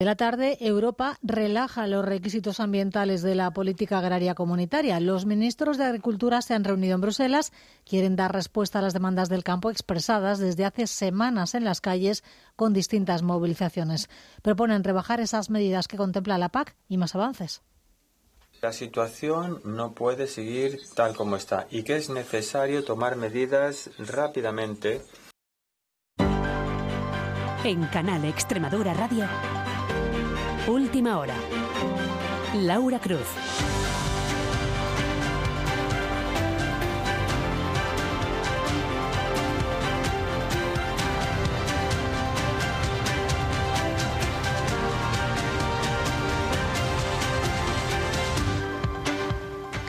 De la tarde, Europa relaja los requisitos ambientales de la política agraria comunitaria. Los ministros de Agricultura se han reunido en Bruselas, quieren dar respuesta a las demandas del campo expresadas desde hace semanas en las calles con distintas movilizaciones. Proponen rebajar esas medidas que contempla la PAC y más avances. La situación no puede seguir tal como está y que es necesario tomar medidas rápidamente. En Canal Extremadura Radio. Última hora. Laura Cruz.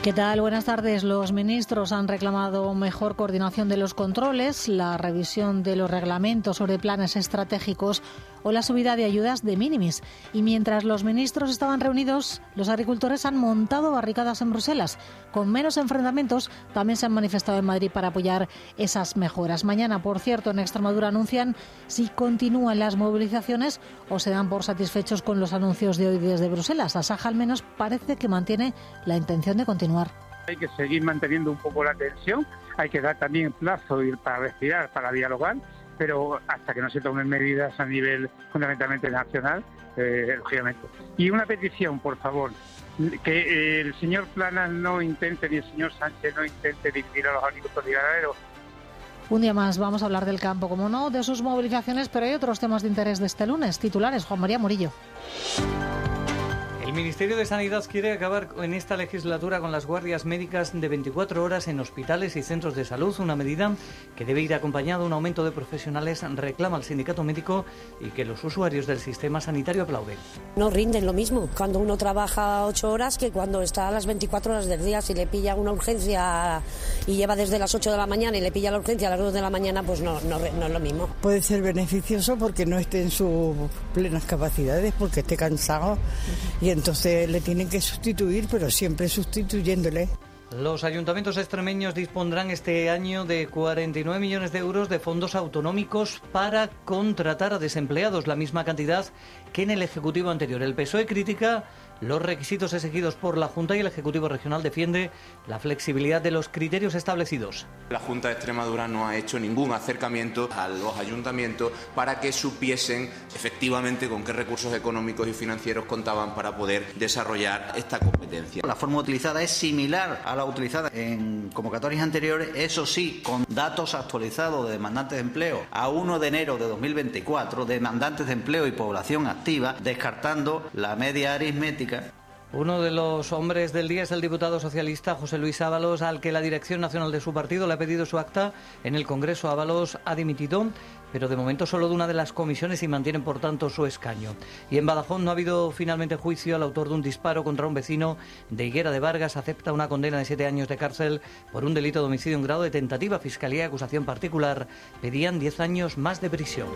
¿Qué tal? Buenas tardes. Los ministros han reclamado mejor coordinación de los controles, la revisión de los reglamentos sobre planes estratégicos o la subida de ayudas de minimis. Y mientras los ministros estaban reunidos, los agricultores han montado barricadas en Bruselas. Con menos enfrentamientos, también se han manifestado en Madrid para apoyar esas mejoras. Mañana, por cierto, en Extremadura anuncian si continúan las movilizaciones o se dan por satisfechos con los anuncios de hoy desde Bruselas. La Saja al menos parece que mantiene la intención de continuar hay que seguir manteniendo un poco la tensión, hay que dar también plazo para respirar, para dialogar, pero hasta que no se tomen medidas a nivel fundamentalmente nacional, eh, lógicamente. Y una petición, por favor, que el señor Plana no intente, ni el señor Sánchez no intente dirigir a los agricultores y ganaderos un día más vamos a hablar del campo, como no, de sus movilizaciones, pero hay otros temas de interés de este lunes. Titulares, Juan María Murillo. El Ministerio de Sanidad quiere acabar en esta legislatura con las guardias médicas de 24 horas en hospitales y centros de salud, una medida que debe ir acompañada de un aumento de profesionales, reclama el sindicato médico y que los usuarios del sistema sanitario aplauden. No rinden lo mismo cuando uno trabaja 8 horas que cuando está a las 24 horas del día. Si le pilla una urgencia y lleva desde las 8 de la mañana y le pilla la urgencia a las 2 de la mañana, pues no, no, no es lo mismo. Puede ser beneficioso porque no esté en sus plenas capacidades, porque esté cansado y entonces le tienen que sustituir, pero siempre sustituyéndole. Los ayuntamientos extremeños dispondrán este año de 49 millones de euros de fondos autonómicos para contratar a desempleados, la misma cantidad que en el Ejecutivo anterior. El PSOE critica los requisitos exigidos por la Junta y el Ejecutivo Regional defiende la flexibilidad de los criterios establecidos. La Junta de Extremadura no ha hecho ningún acercamiento a los ayuntamientos para que supiesen efectivamente con qué recursos económicos y financieros contaban para poder desarrollar esta competencia. La forma utilizada es similar a la utilizada en convocatorias anteriores, eso sí, con datos actualizados de demandantes de empleo a 1 de enero de 2024, demandantes de empleo y población activa, descartando la media aritmética uno de los hombres del día es el diputado socialista José Luis Ábalos, al que la dirección nacional de su partido le ha pedido su acta en el Congreso. Ábalos ha dimitido, pero de momento solo de una de las comisiones y mantiene por tanto su escaño. Y en Badajoz no ha habido finalmente juicio. al autor de un disparo contra un vecino de Higuera de Vargas acepta una condena de siete años de cárcel por un delito de homicidio en grado de tentativa. Fiscalía y acusación particular pedían diez años más de prisión.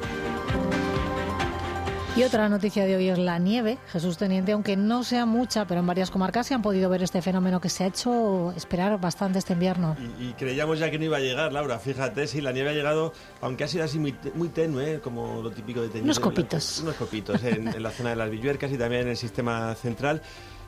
Y otra noticia de hoy es la nieve. Jesús Teniente, aunque no sea mucha, pero en varias comarcas se han podido ver este fenómeno que se ha hecho esperar bastante este invierno. Y, creíamos ya que no iba a llegar, Laura. Fíjate, si la nieve ha llegado, aunque ha sido así muy, tenue, como lo típico de Teniente. Unos copitos. unos copitos en, en la zona de las Villuercas y también en el sistema central.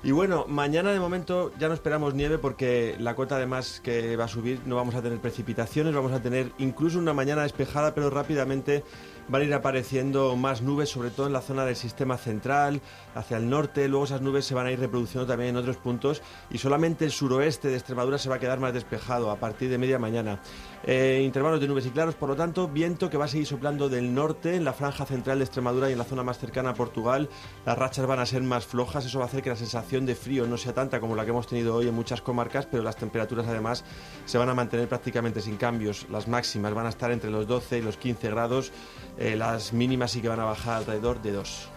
Y bueno, mañana de momento ya no esperamos nieve porque la cota además que va a subir no vamos a tener precipitaciones, vamos a tener incluso una mañana despejada, pero rápidamente van a ir apareciendo más nubes, sobre todo en la zona del sistema central, hacia el norte, luego esas nubes se van a ir reproduciendo también en otros puntos y solamente el suroeste de Extremadura se va a quedar más despejado a partir de media mañana. Eh, intervalos de nubes y claros, por lo tanto, viento que va a seguir soplando del norte en la franja central de Extremadura y en la zona más cercana a Portugal. Las rachas van a ser más flojas, eso va a hacer que la sensación de frío no sea tanta como la que hemos tenido hoy en muchas comarcas, pero las temperaturas además se van a mantener prácticamente sin cambios. Las máximas van a estar entre los 12 y los 15 grados. Eh, las mínimas sí que van a bajar alrededor de 2.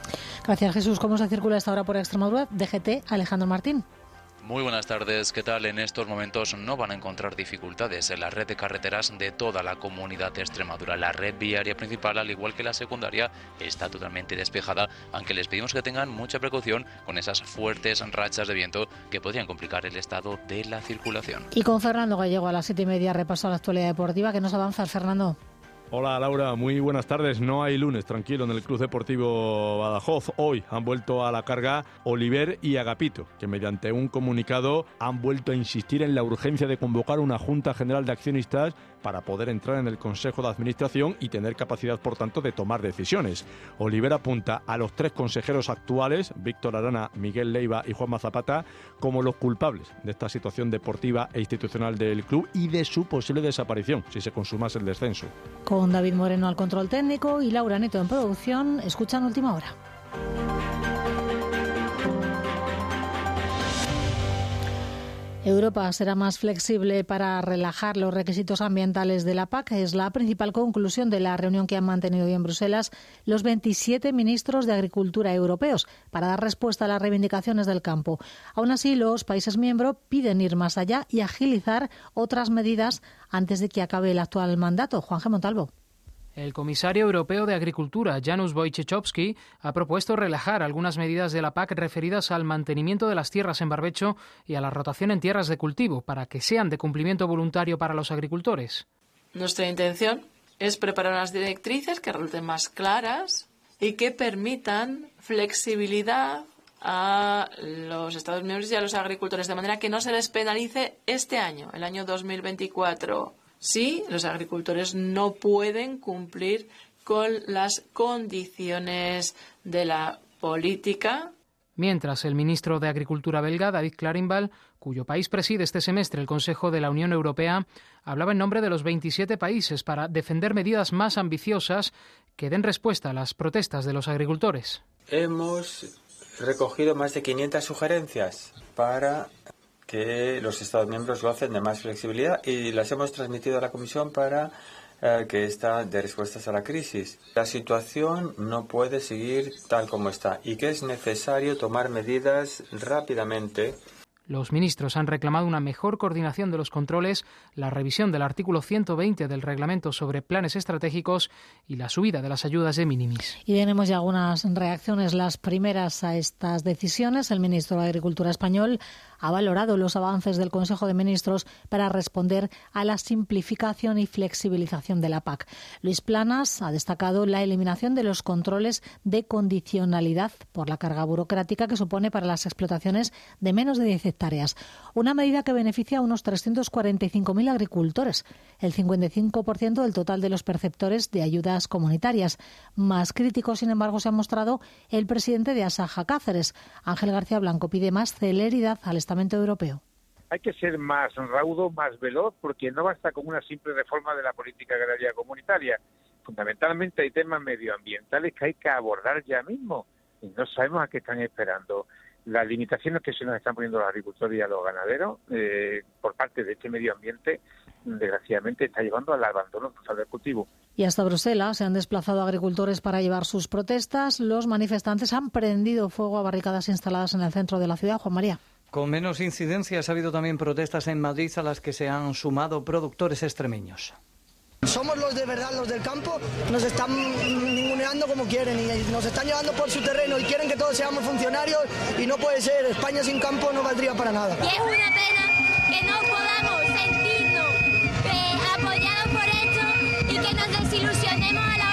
Gracias Jesús. ¿Cómo se circula esta hora por Extremadura? DGT, Alejandro Martín. Muy buenas tardes, ¿qué tal? En estos momentos no van a encontrar dificultades en la red de carreteras de toda la comunidad de Extremadura. La red viaria principal, al igual que la secundaria, está totalmente despejada, aunque les pedimos que tengan mucha precaución con esas fuertes rachas de viento que podrían complicar el estado de la circulación. Y con Fernando Gallego a las siete y media repaso a la actualidad deportiva. que nos avanza, Fernando? Hola Laura, muy buenas tardes. No hay lunes tranquilo en el Club Deportivo Badajoz. Hoy han vuelto a la carga Oliver y Agapito, que mediante un comunicado han vuelto a insistir en la urgencia de convocar una Junta General de Accionistas para poder entrar en el Consejo de Administración y tener capacidad, por tanto, de tomar decisiones. Oliver apunta a los tres consejeros actuales, Víctor Arana, Miguel Leiva y Juan Mazapata, como los culpables de esta situación deportiva e institucional del club y de su posible desaparición si se consumase el descenso David Moreno al control técnico y Laura Neto en producción. Escuchan Última Hora. Europa será más flexible para relajar los requisitos ambientales de la PAC. Es la principal conclusión de la reunión que han mantenido hoy en Bruselas los 27 ministros de Agricultura europeos para dar respuesta a las reivindicaciones del campo. Aún así, los países miembros piden ir más allá y agilizar otras medidas antes de que acabe el actual mandato. Juan G. Montalvo. El comisario europeo de Agricultura, Janusz Wojciechowski, ha propuesto relajar algunas medidas de la PAC referidas al mantenimiento de las tierras en barbecho y a la rotación en tierras de cultivo, para que sean de cumplimiento voluntario para los agricultores. Nuestra intención es preparar unas directrices que resulten más claras y que permitan flexibilidad a los Estados miembros y a los agricultores, de manera que no se les penalice este año, el año 2024 si los agricultores no pueden cumplir con las condiciones de la política. Mientras el ministro de Agricultura belga, David Clarinval, cuyo país preside este semestre el Consejo de la Unión Europea, hablaba en nombre de los 27 países para defender medidas más ambiciosas que den respuesta a las protestas de los agricultores. Hemos recogido más de 500 sugerencias para que los Estados miembros gocen de más flexibilidad y las hemos transmitido a la Comisión para eh, que está de respuestas a la crisis. La situación no puede seguir tal como está y que es necesario tomar medidas rápidamente los ministros han reclamado una mejor coordinación de los controles, la revisión del artículo 120 del reglamento sobre planes estratégicos y la subida de las ayudas de minimis. Y tenemos ya algunas reacciones, las primeras a estas decisiones. El ministro de Agricultura español ha valorado los avances del Consejo de Ministros para responder a la simplificación y flexibilización de la PAC. Luis Planas ha destacado la eliminación de los controles de condicionalidad por la carga burocrática que supone para las explotaciones de menos de 10 hectáreas. Una medida que beneficia a unos 345.000 agricultores, el 55% del total de los perceptores de ayudas comunitarias. Más crítico, sin embargo, se ha mostrado el presidente de Asaja Cáceres. Ángel García Blanco pide más celeridad al Estado Europeo? Hay que ser más raudo, más veloz, porque no basta con una simple reforma de la política agraria comunitaria. Fundamentalmente hay temas medioambientales que hay que abordar ya mismo y no sabemos a qué están esperando. Las limitaciones que se nos están poniendo los agricultores y a los ganaderos eh, por parte de este medio ambiente, desgraciadamente, está llevando al abandono total del cultivo. Y hasta Bruselas se han desplazado agricultores para llevar sus protestas. Los manifestantes han prendido fuego a barricadas instaladas en el centro de la ciudad. Juan María. Con menos incidencias ha habido también protestas en Madrid a las que se han sumado productores extremeños. Somos los de verdad, los del campo, nos están ninguneando como quieren y nos están llevando por su terreno y quieren que todos seamos funcionarios y no puede ser, España sin campo no valdría para nada. Y es una pena que no podamos sentirnos eh, apoyados por esto y que nos desilusionemos a la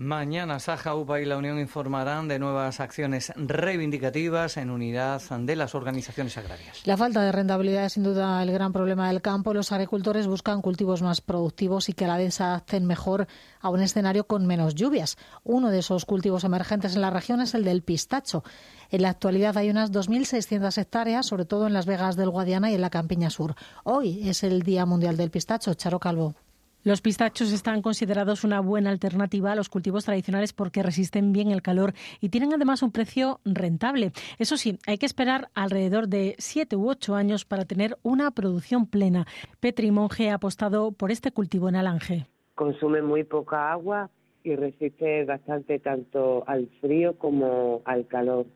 Mañana Saja, UPA y la Unión informarán de nuevas acciones reivindicativas en unidad de las organizaciones agrarias. La falta de rentabilidad es sin duda el gran problema del campo. Los agricultores buscan cultivos más productivos y que a la vez se adapten mejor a un escenario con menos lluvias. Uno de esos cultivos emergentes en la región es el del pistacho. En la actualidad hay unas 2.600 hectáreas, sobre todo en las Vegas del Guadiana y en la Campiña Sur. Hoy es el Día Mundial del Pistacho. Charo Calvo. Los pistachos están considerados una buena alternativa a los cultivos tradicionales porque resisten bien el calor y tienen además un precio rentable. Eso sí, hay que esperar alrededor de siete u ocho años para tener una producción plena. Petri Monge ha apostado por este cultivo en Alange. Consume muy poca agua y resiste bastante tanto al frío como al calor.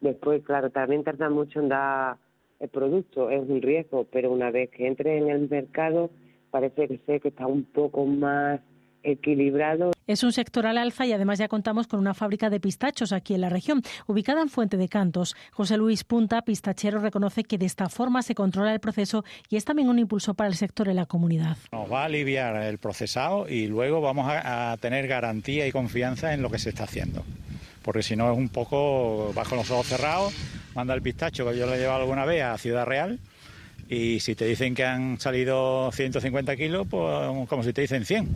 Después, claro, también tarda mucho en dar el producto, es un riesgo, pero una vez que entre en el mercado parece que sé que está un poco más equilibrado. Es un sector al alza y además ya contamos con una fábrica de pistachos aquí en la región, ubicada en Fuente de Cantos. José Luis Punta, pistachero, reconoce que de esta forma se controla el proceso y es también un impulso para el sector en la comunidad. Nos va a aliviar el procesado y luego vamos a, a tener garantía y confianza en lo que se está haciendo. Porque si no es un poco, vas con los ojos cerrados, manda el pistacho que yo lo he llevado alguna vez a Ciudad Real y si te dicen que han salido 150 kilos, pues como si te dicen 100.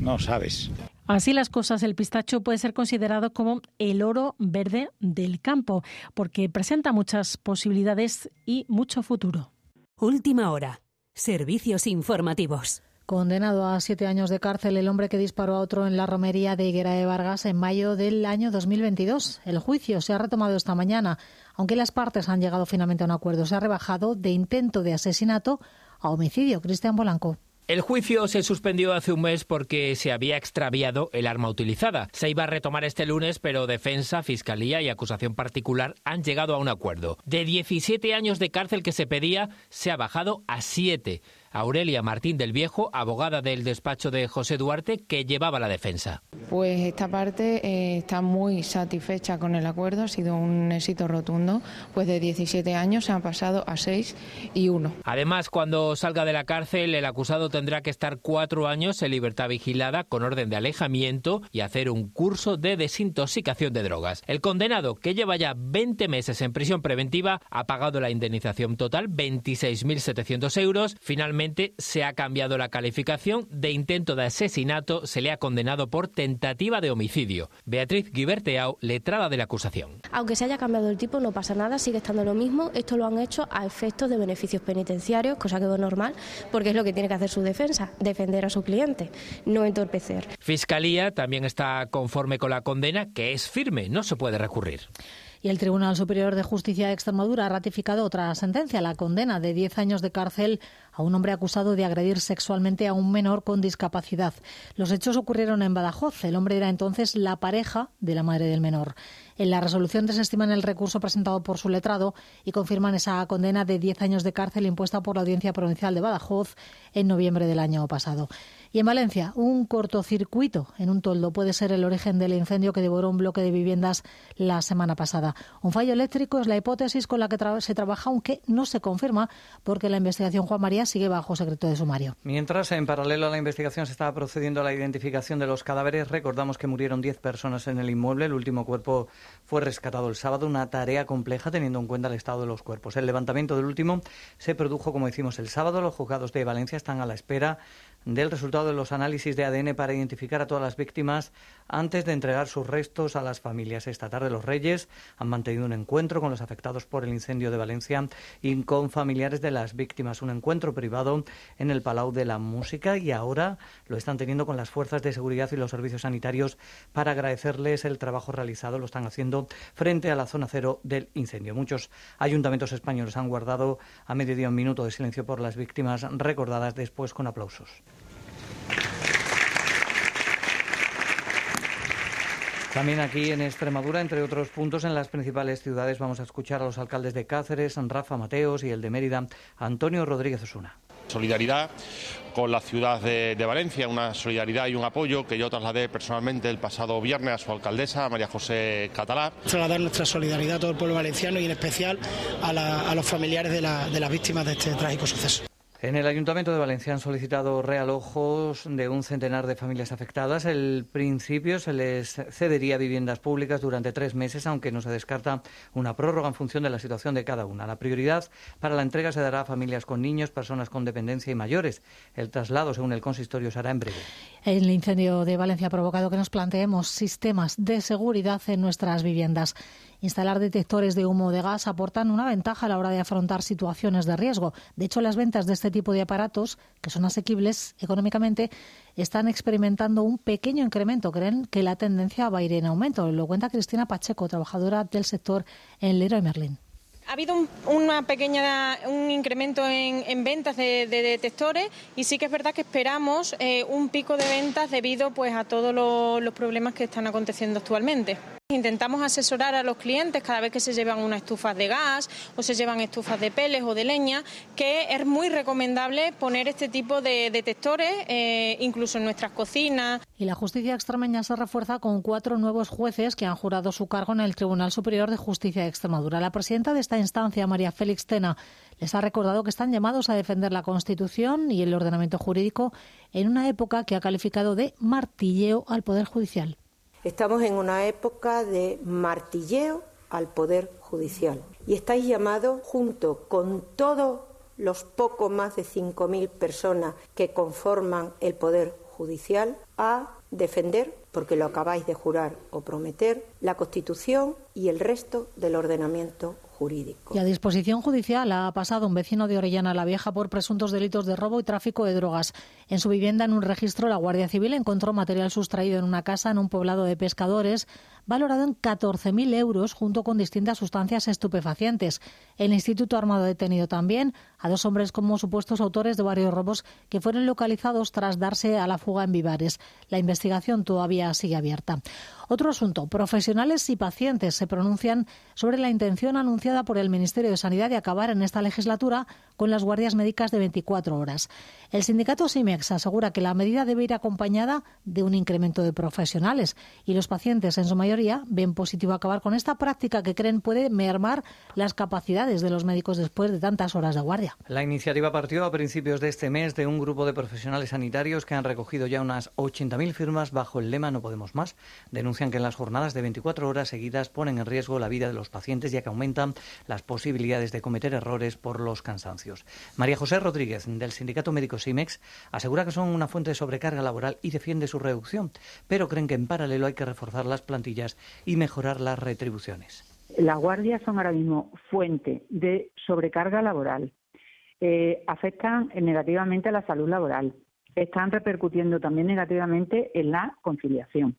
No sabes. Así las cosas, el pistacho puede ser considerado como el oro verde del campo, porque presenta muchas posibilidades y mucho futuro. Última hora. Servicios informativos. Condenado a siete años de cárcel el hombre que disparó a otro en la romería de Higuera de Vargas en mayo del año 2022. El juicio se ha retomado esta mañana, aunque las partes han llegado finalmente a un acuerdo. Se ha rebajado de intento de asesinato a homicidio. Cristian Bolanco. El juicio se suspendió hace un mes porque se había extraviado el arma utilizada. Se iba a retomar este lunes, pero defensa, fiscalía y acusación particular han llegado a un acuerdo. De 17 años de cárcel que se pedía, se ha bajado a 7. Aurelia Martín del Viejo, abogada del despacho de José Duarte, que llevaba la defensa. Pues esta parte eh, está muy satisfecha con el acuerdo, ha sido un éxito rotundo, pues de 17 años se han pasado a 6 y 1. Además, cuando salga de la cárcel, el acusado tendrá que estar cuatro años en libertad vigilada con orden de alejamiento y hacer un curso de desintoxicación de drogas. El condenado, que lleva ya 20 meses en prisión preventiva, ha pagado la indemnización total, 26.700 euros. Finalmente, se ha cambiado la calificación de intento de asesinato, se le ha condenado por tentativa de homicidio. Beatriz Guiberteau, letrada de la acusación. Aunque se haya cambiado el tipo, no pasa nada, sigue estando lo mismo. Esto lo han hecho a efectos de beneficios penitenciarios, cosa que es normal, porque es lo que tiene que hacer su defensa, defender a su cliente, no entorpecer. Fiscalía también está conforme con la condena, que es firme, no se puede recurrir. Y el Tribunal Superior de Justicia de Extremadura ha ratificado otra sentencia, la condena de 10 años de cárcel a un hombre acusado de agredir sexualmente a un menor con discapacidad. Los hechos ocurrieron en Badajoz. El hombre era entonces la pareja de la madre del menor. En la resolución desestiman el recurso presentado por su letrado y confirman esa condena de 10 años de cárcel impuesta por la Audiencia Provincial de Badajoz en noviembre del año pasado. Y en Valencia, un cortocircuito en un toldo puede ser el origen del incendio que devoró un bloque de viviendas la semana pasada. Un fallo eléctrico es la hipótesis con la que se trabaja, aunque no se confirma porque la investigación Juan María sigue bajo secreto de sumario. Mientras, en paralelo a la investigación, se estaba procediendo a la identificación de los cadáveres. Recordamos que murieron 10 personas en el inmueble. El último cuerpo fue rescatado el sábado. Una tarea compleja teniendo en cuenta el estado de los cuerpos. El levantamiento del último se produjo, como hicimos el sábado. Los juzgados de Valencia están a la espera del resultado de los análisis de ADN para identificar a todas las víctimas antes de entregar sus restos a las familias. Esta tarde los Reyes han mantenido un encuentro con los afectados por el incendio de Valencia y con familiares de las víctimas. Un encuentro privado en el Palau de la Música y ahora lo están teniendo con las fuerzas de seguridad y los servicios sanitarios para agradecerles el trabajo realizado. Lo están haciendo frente a la zona cero del incendio. Muchos ayuntamientos españoles han guardado a mediodía un minuto de silencio por las víctimas recordadas después con aplausos. También aquí en Extremadura, entre otros puntos, en las principales ciudades vamos a escuchar a los alcaldes de Cáceres, Rafa Mateos y el de Mérida, Antonio Rodríguez Osuna. Solidaridad con la ciudad de, de, Valencia, una solidaridad y un apoyo que yo trasladé personalmente el pasado viernes a su alcaldesa, María José Catalá. Trasladar nuestra solidaridad a todo el pueblo valenciano y en especial a, la, a los familiares de, la, de las víctimas de este trágico suceso. En el Ayuntamiento de Valencia han solicitado realojos de un centenar de familias afectadas. El principio se les cedería viviendas públicas durante tres meses, aunque no se descarta una prórroga en función de la situación de cada una. La prioridad para la entrega se dará a familias con niños, personas con dependencia y mayores. El traslado, según el consistorio, será en breve. El incendio de Valencia ha provocado que nos planteemos sistemas de seguridad en nuestras viviendas. Instalar detectores de humo de gas aportan una ventaja a la hora de afrontar situaciones de riesgo. De hecho, las ventas de este tipo de aparatos, que son asequibles económicamente, están experimentando un pequeño incremento. Creen que la tendencia va a ir en aumento. Lo cuenta Cristina Pacheco, trabajadora del sector en Leroy Merlin. Ha habido un, una pequeña, un incremento en, en ventas de, de, detectores y sí que es verdad que esperamos eh, un pico de ventas debido pues, a todos los, los problemas que están aconteciendo actualmente. Intentamos asesorar a los clientes cada vez que se llevan unas estufas de gas o se llevan estufas de peles o de leña, que es muy recomendable poner este tipo de detectores eh, incluso en nuestras cocinas. Y la justicia extremeña se refuerza con cuatro nuevos jueces que han jurado su cargo en el Tribunal Superior de Justicia de Extremadura. La presidenta de esta instancia, María Félix Tena, les ha recordado que están llamados a defender la Constitución y el ordenamiento jurídico en una época que ha calificado de martilleo al Poder Judicial. Estamos en una época de martilleo al Poder Judicial y estáis llamados, junto con todos los poco más de 5.000 personas que conforman el Poder Judicial, a defender, porque lo acabáis de jurar o prometer, la Constitución y el resto del ordenamiento jurídico. Y a disposición judicial ha pasado un vecino de Orellana la Vieja por presuntos delitos de robo y tráfico de drogas. En su vivienda, en un registro, la Guardia Civil encontró material sustraído en una casa en un poblado de pescadores valorado en 14.000 euros junto con distintas sustancias estupefacientes. El Instituto Armado ha detenido también a dos hombres como supuestos autores de varios robos que fueron localizados tras darse a la fuga en Vivares. La investigación todavía sigue abierta. Otro asunto. Profesionales y pacientes se pronuncian sobre la intención anunciada por el Ministerio de Sanidad de acabar en esta legislatura con las guardias médicas de 24 horas. El sindicato SIMEX asegura que la medida debe ir acompañada de un incremento de profesionales y los pacientes, en su mayoría, ven positivo acabar con esta práctica que creen puede mermar las capacidades de los médicos después de tantas horas de guardia. La iniciativa partió a principios de este mes de un grupo de profesionales sanitarios que han recogido ya unas 80.000 firmas bajo el lema No podemos más. Denuncian que en las jornadas de 24 horas seguidas ponen en riesgo la vida de los pacientes ya que aumentan las posibilidades de cometer errores por los cansancios. María José Rodríguez, del Sindicato Médico SIMEX, asegura que son una fuente de sobrecarga laboral y defiende su reducción, pero creen que en paralelo hay que reforzar las plantillas y mejorar las retribuciones. Las guardias son ahora mismo fuente de sobrecarga laboral. Eh, afectan negativamente a la salud laboral. Están repercutiendo también negativamente en la conciliación.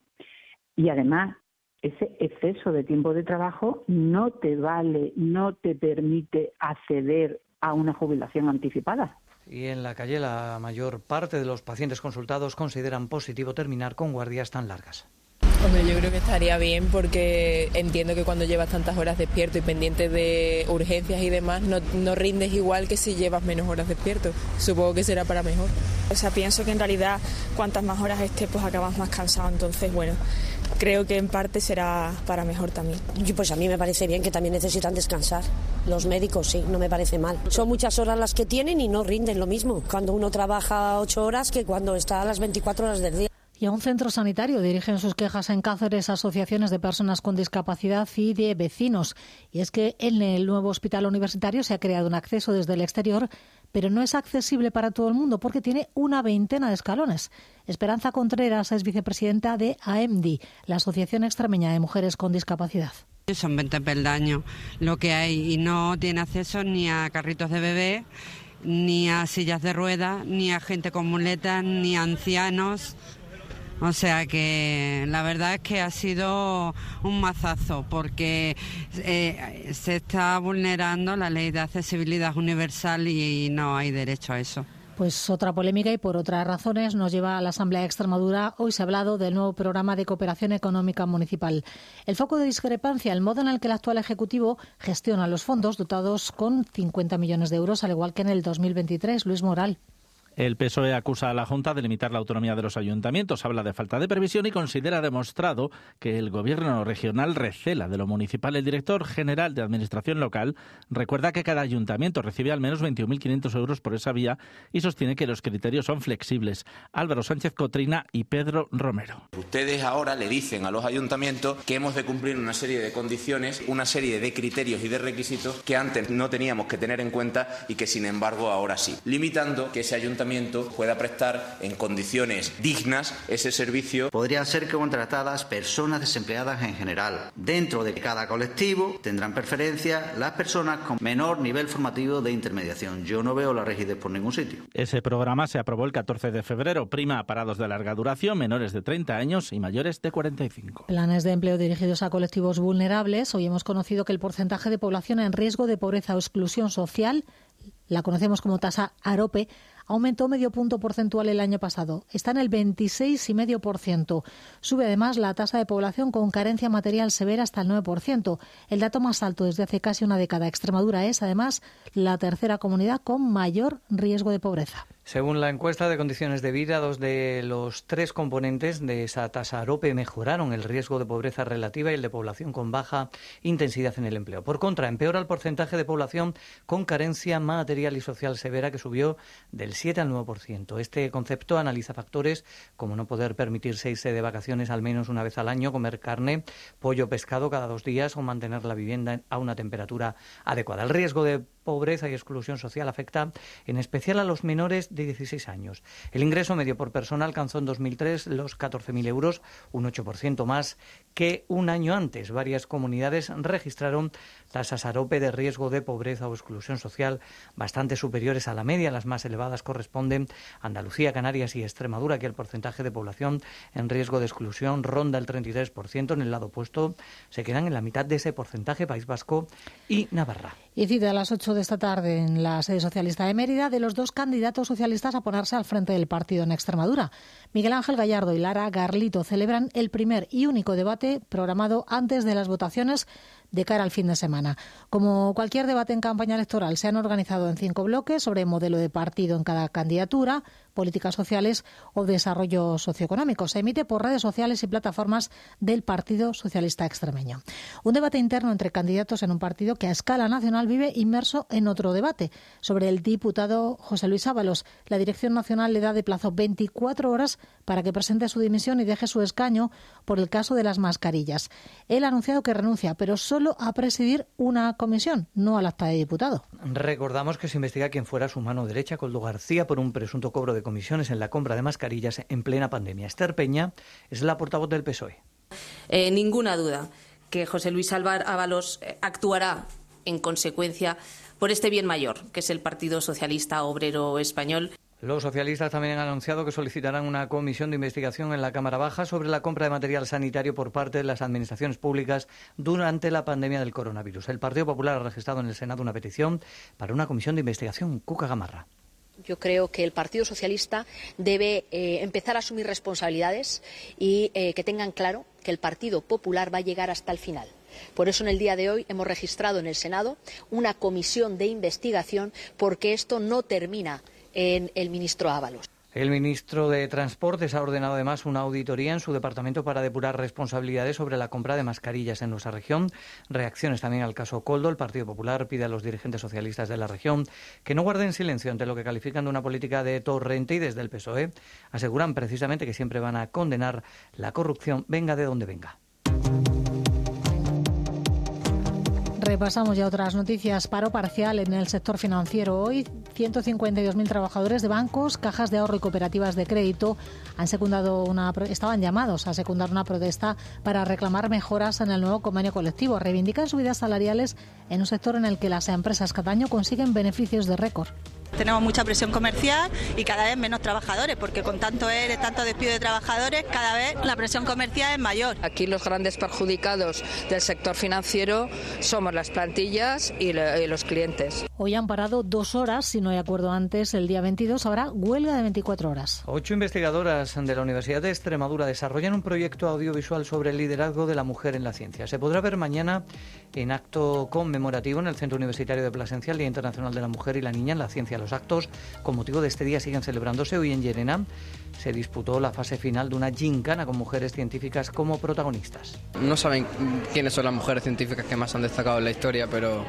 Y además, ese exceso de tiempo de trabajo no te vale, no te permite acceder a una jubilación anticipada. Y en la calle la mayor parte de los pacientes consultados consideran positivo terminar con guardias tan largas. Hombre, yo creo que estaría bien porque entiendo que cuando llevas tantas horas despierto y pendiente de urgencias y demás, no, no, rindes igual que si llevas menos horas despierto. Supongo que será para mejor. O sea, pienso que en realidad cuantas más horas estés, pues acabas más cansado. Entonces, bueno, creo que en parte será para mejor también. Pues a mí me parece bien que también necesitan descansar. Los médicos sí, no me parece mal. Son muchas horas las que tienen y no rinden lo mismo cuando uno trabaja ocho horas que cuando está a las 24 horas del día. Y a un centro sanitario dirigen sus quejas en Cáceres asociaciones de personas con discapacidad y de vecinos. Y es que en el nuevo hospital universitario se ha creado un acceso desde el exterior, pero no es accesible para todo el mundo porque tiene una veintena de escalones. Esperanza Contreras es vicepresidenta de AEMDI, la Asociación Extremeña de Mujeres con Discapacidad. Son 20 peldaños lo que hay y no tiene acceso ni a carritos de bebé, ni a sillas de ruedas, ni a gente con muletas, ni a ancianos. O sea que la verdad es que ha sido un mazazo porque eh, se está vulnerando la ley de accesibilidad universal y no hay derecho a eso. Pues otra polémica y por otras razones nos lleva a la Asamblea de Extremadura. Hoy se ha hablado del nuevo programa de cooperación económica municipal. El foco de discrepancia, el modo en el que el actual Ejecutivo gestiona los fondos dotados con 50 millones de euros, al igual que en el 2023. Luis Moral. El PSOE acusa a la Junta de limitar la autonomía de los ayuntamientos, habla de falta de previsión y considera demostrado que el gobierno regional recela de lo municipal. El director general de Administración Local recuerda que cada ayuntamiento recibe al menos 21.500 euros por esa vía y sostiene que los criterios son flexibles. Álvaro Sánchez Cotrina y Pedro Romero. Ustedes ahora le dicen a los ayuntamientos que hemos de cumplir una serie de condiciones, una serie de criterios y de requisitos que antes no teníamos que tener en cuenta y que sin embargo ahora sí, limitando que ese ayuntamiento pueda prestar en condiciones dignas ese servicio. Podrían ser contratadas personas desempleadas en general. Dentro de cada colectivo tendrán preferencia las personas con menor nivel formativo de intermediación. Yo no veo la rigidez por ningún sitio. Ese programa se aprobó el 14 de febrero. Prima a parados de larga duración, menores de 30 años y mayores de 45. Planes de empleo dirigidos a colectivos vulnerables. Hoy hemos conocido que el porcentaje de población en riesgo de pobreza o exclusión social la conocemos como tasa AROPE, aumentó medio punto porcentual el año pasado. Está en el 26,5%. Sube además la tasa de población con carencia material severa hasta el 9%, el dato más alto desde hace casi una década. Extremadura es, además, la tercera comunidad con mayor riesgo de pobreza. Según la encuesta de condiciones de vida, dos de los tres componentes de esa tasa AROPE mejoraron el riesgo de pobreza relativa y el de población con baja intensidad en el empleo. Por contra, empeora el porcentaje de población con carencia material y social severa, que subió del 7 al 9%. Este concepto analiza factores como no poder permitirse irse de vacaciones al menos una vez al año, comer carne, pollo, pescado cada dos días o mantener la vivienda a una temperatura adecuada. El riesgo de pobreza y exclusión social afecta en especial a los menores de 16 años. El ingreso medio por persona alcanzó en 2003 los 14.000 euros, un 8% más que un año antes. Varias comunidades registraron tasas AROPE de riesgo de pobreza o exclusión social bastante superiores a la media. Las más elevadas corresponden a Andalucía, Canarias y Extremadura, que el porcentaje de población en riesgo de exclusión ronda el 33%. En el lado opuesto se quedan en la mitad de ese porcentaje País Vasco y Navarra. Y cita a las 8 de esta tarde en la sede socialista de Mérida de los dos candidatos socialistas a ponerse al frente del partido en Extremadura. Miguel Ángel Gallardo y Lara Garlito celebran el primer y único debate programado antes de las votaciones de cara al fin de semana. Como cualquier debate en campaña electoral, se han organizado en cinco bloques sobre modelo de partido en cada candidatura, políticas sociales o desarrollo socioeconómico. Se emite por redes sociales y plataformas del Partido Socialista Extremeño. Un debate interno entre candidatos en un partido que a escala nacional vive inmerso en otro debate sobre el diputado José Luis Ábalos. La Dirección Nacional le da de plazo 24 horas para que presente su dimisión y deje su escaño por el caso de las mascarillas. Él ha anunciado que renuncia, pero solo a presidir una comisión, no al acta de diputado. Recordamos que se investiga quién fuera su mano derecha, Coldo García, por un presunto cobro de comisiones en la compra de mascarillas en plena pandemia. Esther Peña es la portavoz del PSOE. Eh, ninguna duda que José Luis Álvaro Ábalos eh, actuará en consecuencia por este bien mayor, que es el Partido Socialista Obrero Español. Los socialistas también han anunciado que solicitarán una comisión de investigación en la Cámara Baja sobre la compra de material sanitario por parte de las administraciones públicas durante la pandemia del coronavirus. El Partido Popular ha registrado en el Senado una petición para una comisión de investigación. Cuca Gamarra. Yo creo que el Partido Socialista debe eh, empezar a asumir responsabilidades y eh, que tengan claro que el Partido Popular va a llegar hasta el final. Por eso, en el día de hoy hemos registrado en el Senado una comisión de investigación porque esto no termina en el ministro Ábalos. El ministro de Transportes ha ordenado además una auditoría en su departamento para depurar responsabilidades sobre la compra de mascarillas en nuestra región. Reacciones también al caso Coldo. El Partido Popular pide a los dirigentes socialistas de la región que no guarden silencio ante lo que califican de una política de torrente y desde el PSOE aseguran precisamente que siempre van a condenar la corrupción, venga de donde venga. Repasamos ya otras noticias. Paro parcial en el sector financiero. Hoy, 152.000 trabajadores de bancos, cajas de ahorro y cooperativas de crédito han secundado una, estaban llamados a secundar una protesta para reclamar mejoras en el nuevo convenio colectivo. Reivindican subidas salariales en un sector en el que las empresas cada año consiguen beneficios de récord. Tenemos mucha presión comercial y cada vez menos trabajadores, porque con tanto ERE, tanto despido de trabajadores, cada vez la presión comercial es mayor. Aquí los grandes perjudicados del sector financiero somos las plantillas y, los clientes. Hoy han parado dos horas, si no hay acuerdo antes, el día 22 habrá huelga de 24 horas. Ocho investigadoras de la Universidad de Extremadura desarrollan un proyecto audiovisual sobre el liderazgo de la mujer en la ciencia. Se podrá ver mañana en acto conmemorativo en el Centro Universitario de Plasencia, el Día Internacional de la Mujer y la Niña en la Ciencia los actos con motivo de este día siguen celebrándose. Hoy en Llerena se disputó la fase final de una gincana con mujeres científicas como protagonistas. No saben quiénes son las mujeres científicas que más han destacado en la historia, pero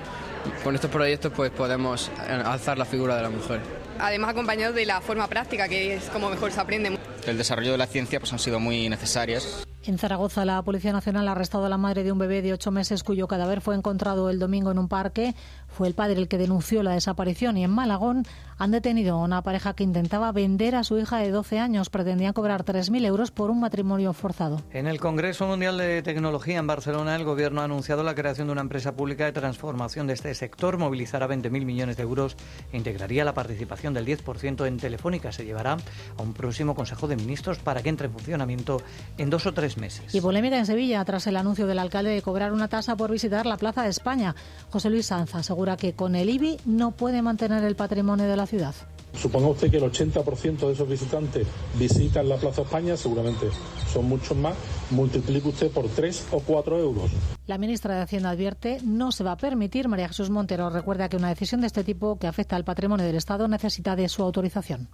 con estos proyectos pues podemos alzar la figura de la mujer. Además acompañado de la forma práctica, que es como mejor se aprende. El desarrollo de la ciencia pues han sido muy necesarias. En Zaragoza, la Policía Nacional ha arrestado a la madre de un bebé de ocho meses cuyo cadáver fue encontrado el domingo en un parque. Fue el padre el que denunció la desaparición y en Malagón han detenido a una pareja que intentaba vender a su hija de 12 años. Pretendían cobrar 3.000 euros por un matrimonio forzado. En el Congreso Mundial de Tecnología en Barcelona, el Gobierno ha anunciado la creación de una empresa pública de transformación de este sector. Movilizará 20.000 millones de euros e integraría la participación del 10% en Telefónica. Se llevará a un próximo Consejo de Ministros para que entre en funcionamiento en dos o tres meses. Y polémica en Sevilla tras el anuncio del alcalde de cobrar una tasa por visitar la Plaza de España. José Luis Sanz asegura que con el IBI no puede mantener el patrimonio de la ciudad. Suponga usted que el 80% de esos visitantes visitan la Plaza España, seguramente son muchos más. Multiplique usted por 3 o 4 euros. La ministra de Hacienda advierte no se va a permitir. María Jesús Montero recuerda que una decisión de este tipo que afecta al patrimonio del Estado necesita de su autorización.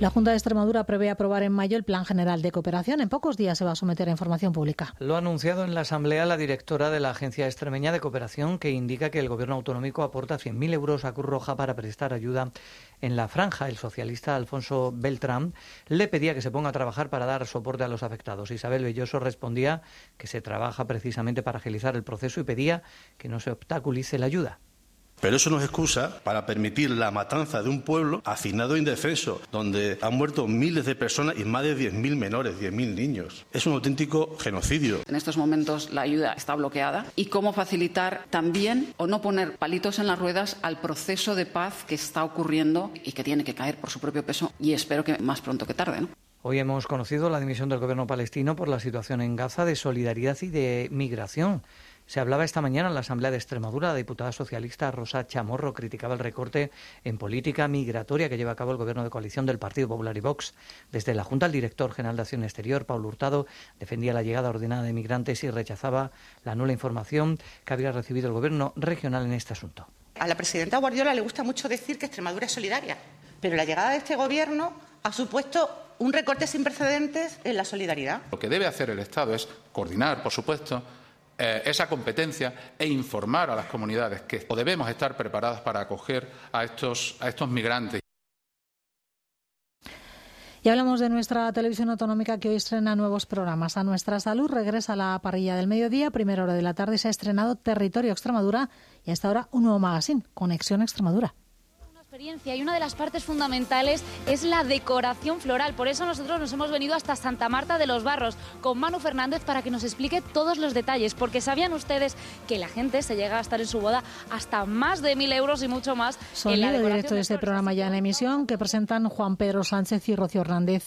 La Junta de Extremadura prevé aprobar en mayo el Plan General de Cooperación. En pocos días se va a someter a información pública. Lo ha anunciado en la Asamblea la directora de la Agencia Extremeña de Cooperación, que indica que el Gobierno autonómico aporta 100.000 euros a Cruz Roja para prestar ayuda en la franja. El socialista Alfonso Beltrán le pedía que se ponga a trabajar para dar soporte a los afectados. Isabel Belloso respondía que se trabaja precisamente para agilizar el proceso y pedía que no se obstaculice la ayuda. Pero eso no es excusa para permitir la matanza de un pueblo hacinado e indefenso, donde han muerto miles de personas y más de 10.000 menores, 10.000 niños. Es un auténtico genocidio. En estos momentos la ayuda está bloqueada y cómo facilitar también o no poner palitos en las ruedas al proceso de paz que está ocurriendo y que tiene que caer por su propio peso y espero que más pronto que tarde. ¿no? Hoy hemos conocido la dimisión del gobierno palestino por la situación en Gaza de solidaridad y de migración. Se hablaba esta mañana en la Asamblea de Extremadura. La diputada socialista Rosa Chamorro criticaba el recorte en política migratoria que lleva a cabo el gobierno de coalición del Partido Popular y Vox. Desde la Junta, el director general de Acción Exterior, Paulo Hurtado, defendía la llegada ordenada de migrantes y rechazaba la nula información que había recibido el gobierno regional en este asunto. A la presidenta Guardiola le gusta mucho decir que Extremadura es solidaria, pero la llegada de este gobierno ha supuesto un recorte sin precedentes en la solidaridad. Lo que debe hacer el Estado es coordinar, por supuesto, eh, esa competencia e informar a las comunidades que debemos estar preparadas para acoger a estos, a estos migrantes. Y hablamos de nuestra televisión autonómica que hoy estrena nuevos programas. A nuestra salud regresa la parrilla del mediodía. Primera hora de la tarde se ha estrenado Territorio Extremadura y hasta ahora un nuevo magazine, Conexión Extremadura y una de las partes fundamentales es la decoración floral. Por eso nosotros nos hemos venido hasta Santa Marta de los Barros con Manu Fernández para que nos explique todos los detalles, porque sabían ustedes que la gente se llega a gastar en su boda hasta más de mil euros y mucho más. Sonido en la decoración directo de este programa ya en emisión que presentan Juan Pedro Sánchez y Rocío Hernández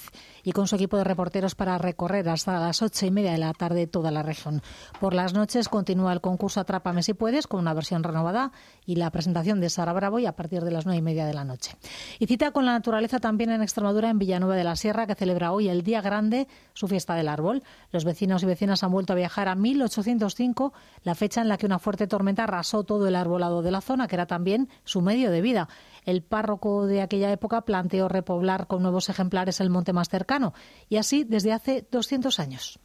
y con su equipo de reporteros para recorrer hasta las ocho y media de la tarde toda la región. Por las noches continúa el concurso Atrápame si puedes con una versión renovada y la presentación de Sara Bravo y a partir de las nueve y media de la noche. Y cita con la naturaleza también en Extremadura, en Villanueva de la Sierra, que celebra hoy el Día Grande, su fiesta del árbol. Los vecinos y vecinas han vuelto a viajar a 1805, la fecha en la que una fuerte tormenta arrasó todo el arbolado de la zona, que era también su medio de vida. El párroco de aquella época planteó repoblar con nuevos ejemplares el monte más cercano, y así desde hace 200 años.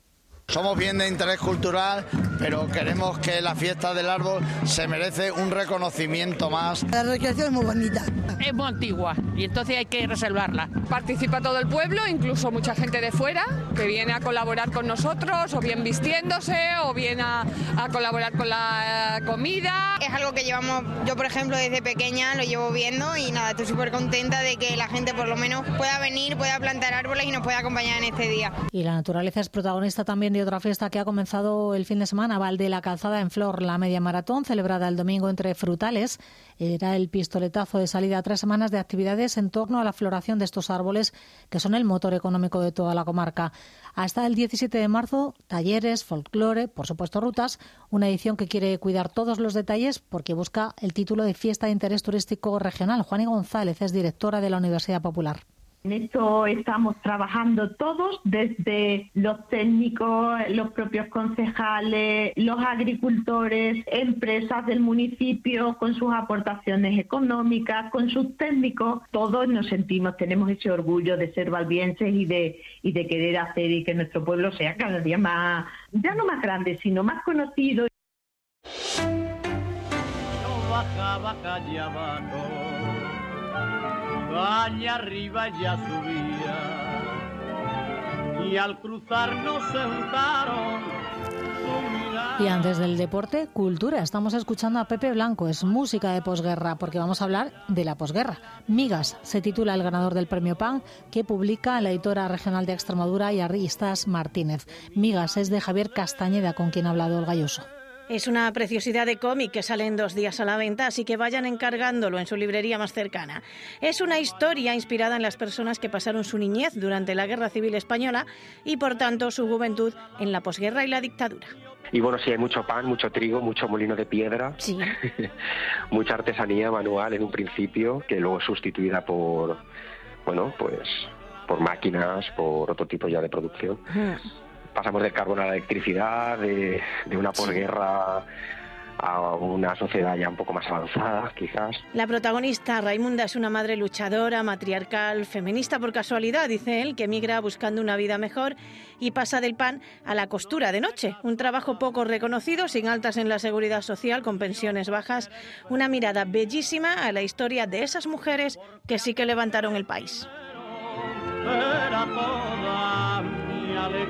Somos bien de interés cultural, pero queremos que la fiesta del árbol se merece un reconocimiento más. La recreación es muy bonita. Es muy antigua y entonces hay que reservarla. Participa todo el pueblo, incluso mucha gente de fuera que viene a colaborar con nosotros, o bien vistiéndose, o bien a, a colaborar con la comida. Es algo que llevamos, yo por ejemplo desde pequeña lo llevo viendo y nada, estoy súper contenta de que la gente por lo menos pueda venir, pueda plantar árboles y nos pueda acompañar en este día. Y la naturaleza es protagonista también de otra fiesta que ha comenzado el fin de semana, Val de la Calzada en Flor, la media maratón, celebrada el domingo entre frutales. Era el pistoletazo de salida a tres semanas de actividades en torno a la floración de estos árboles, que son el motor económico de toda la comarca. Hasta el 17 de marzo, talleres, folclore, por supuesto rutas, una edición que quiere cuidar todos los detalles porque busca el título de Fiesta de Interés Turístico Regional. Juani González es directora de la Universidad Popular. En esto estamos trabajando todos, desde los técnicos, los propios concejales, los agricultores, empresas del municipio, con sus aportaciones económicas, con sus técnicos. Todos nos sentimos, tenemos ese orgullo de ser valbienses y de, y de querer hacer y que nuestro pueblo sea cada día más, ya no más grande, sino más conocido. Arriba y al cruzarnos. Y antes del deporte, cultura. Estamos escuchando a Pepe Blanco, es música de posguerra, porque vamos a hablar de la posguerra. Migas se titula el ganador del premio PAN, que publica la editora regional de Extremadura y Arristas Martínez. Migas es de Javier Castañeda, con quien ha hablado el galloso. Es una preciosidad de cómic que sale en dos días a la venta, así que vayan encargándolo en su librería más cercana. Es una historia inspirada en las personas que pasaron su niñez durante la Guerra Civil Española y, por tanto, su juventud en la posguerra y la dictadura. Y bueno, sí, hay mucho pan, mucho trigo, mucho molino de piedra, Sí. mucha artesanía manual en un principio, que luego es sustituida por, bueno, pues por máquinas, por otro tipo ya de producción. Pasamos del carbón a la electricidad, de, de una posguerra a una sociedad ya un poco más avanzada, quizás. La protagonista, Raimunda, es una madre luchadora, matriarcal, feminista por casualidad, dice él, que migra buscando una vida mejor y pasa del pan a la costura de noche. Un trabajo poco reconocido, sin altas en la seguridad social, con pensiones bajas. Una mirada bellísima a la historia de esas mujeres que sí que levantaron el país. Era toda